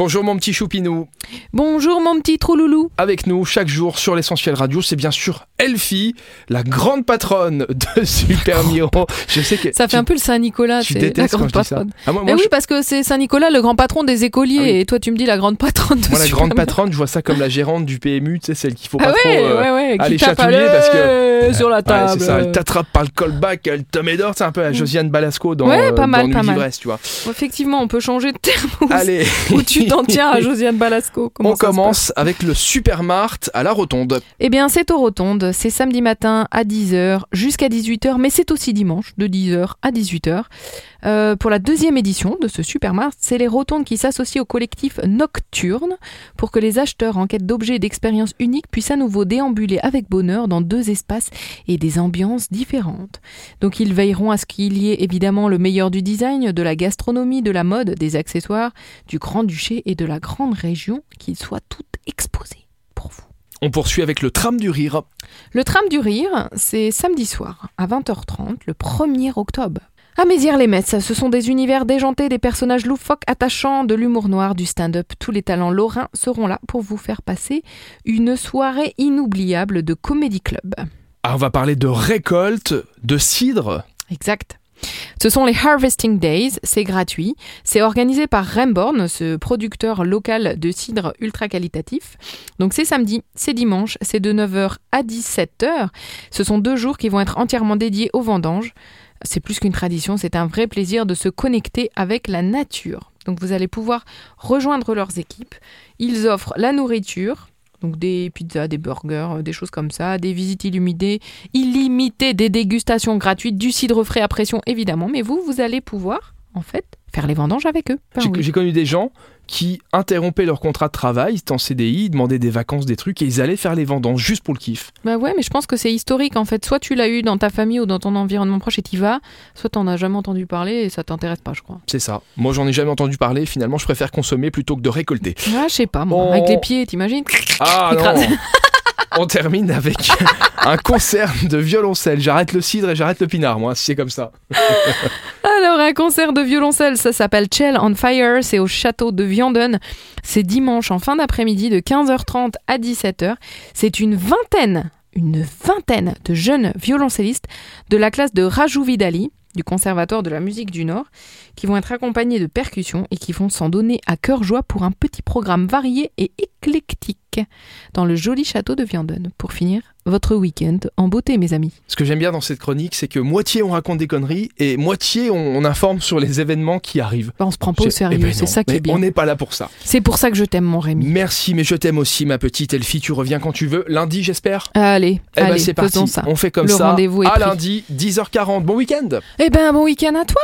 Bonjour mon petit choupinou. Bonjour mon petit trouloulou. Avec nous chaque jour sur l'essentiel radio, c'est bien sûr Elfie, la grande patronne de Super Miro. Je sais que ça fait un peu le Saint-Nicolas, c'est la grande patronne. Ah, moi, oui, parce que c'est Saint-Nicolas, le grand patron des écoliers, ah et toi tu me dis la grande patronne de Moi, la grande patronne, je vois ça comme la gérante du PMU, tu sais, celle qu'il faut pas ah trop euh, aller chatouiller parce que sur la table. c'est ça, elle t'attrape par le callback, elle te met d'or, c'est un peu la Josiane Balasco dans, ouais, pas mal, pas mal. tu vois. Effectivement, on peut changer de terme. Allez. Où tu t'en tiens à Josiane Balasco. on commence avec le Supermart à la Rotonde. Eh bien, c'est aux Rotondes. C'est samedi matin à 10h jusqu'à 18h, mais c'est aussi dimanche de 10h à 18h. Euh, pour la deuxième édition de ce Supermart, c'est les Rotondes qui s'associent au collectif Nocturne pour que les acheteurs en quête d'objets et d'expériences uniques puissent à nouveau déambuler avec bonheur dans deux espaces et des ambiances différentes. Donc ils veilleront à ce qu'il y ait évidemment le meilleur du design, de la gastronomie, de la mode, des accessoires, du Grand-Duché et de la grande région, qu'ils soient toutes exposées pour vous. On poursuit avec le tram du rire. Le tram du rire, c'est samedi soir à 20h30, le 1er octobre. À Mézières-les-Metz, ce sont des univers déjantés, des personnages loufoques, attachants, de l'humour noir, du stand-up. Tous les talents lorrains seront là pour vous faire passer une soirée inoubliable de comédie club. Ah, on va parler de récolte, de cidre. Exact. Ce sont les Harvesting Days, c'est gratuit. C'est organisé par Remborn, ce producteur local de cidre ultra qualitatif. Donc c'est samedi, c'est dimanche, c'est de 9h à 17h. Ce sont deux jours qui vont être entièrement dédiés aux vendanges. C'est plus qu'une tradition, c'est un vrai plaisir de se connecter avec la nature. Donc vous allez pouvoir rejoindre leurs équipes. Ils offrent la nourriture, donc des pizzas, des burgers, euh, des choses comme ça, des visites illuminées, illimitées, des dégustations gratuites, du cidre frais à pression évidemment. Mais vous, vous allez pouvoir, en fait, faire les vendanges avec eux. J'ai connu des gens qui interrompaient leur contrat de travail, ils étaient en CDI, ils demandaient des vacances, des trucs, et ils allaient faire les vendanges juste pour le kiff. Bah ouais, mais je pense que c'est historique en fait. Soit tu l'as eu dans ta famille ou dans ton environnement proche et t'y vas, soit t'en as jamais entendu parler et ça t'intéresse pas, je crois. C'est ça. Moi, j'en ai jamais entendu parler. Finalement, je préfère consommer plutôt que de récolter. Ah, je sais pas, moi. Avec les pieds, t'imagines Ah non On termine avec un concert de violoncelle. J'arrête le cidre et j'arrête le pinard, moi, si c'est comme ça. Alors, un concert de violoncelle, ça s'appelle Chell on Fire, c'est au château de Vianden. C'est dimanche en fin d'après-midi de 15h30 à 17h. C'est une vingtaine, une vingtaine de jeunes violoncellistes de la classe de Rajou Vidali du Conservatoire de la musique du Nord, qui vont être accompagnés de percussions et qui vont s'en donner à cœur joie pour un petit programme varié et éclectique dans le joli château de Vianden. Pour finir, votre week-end en beauté, mes amis. Ce que j'aime bien dans cette chronique, c'est que moitié on raconte des conneries et moitié on, informe sur les événements qui arrivent. Bah, on se prend pas au sérieux, eh ben c'est ça qui est bien. On n'est pas là pour ça. C'est pour ça que je t'aime, mon Rémi. Merci, mais je t'aime aussi, ma petite Elfie. Tu reviens quand tu veux. Lundi, j'espère. Allez, eh ben, c'est parti. Ça. On fait comme Le ça. Rendez-vous à lundi, 10h40. Bon week-end. Eh ben, bon week-end à toi.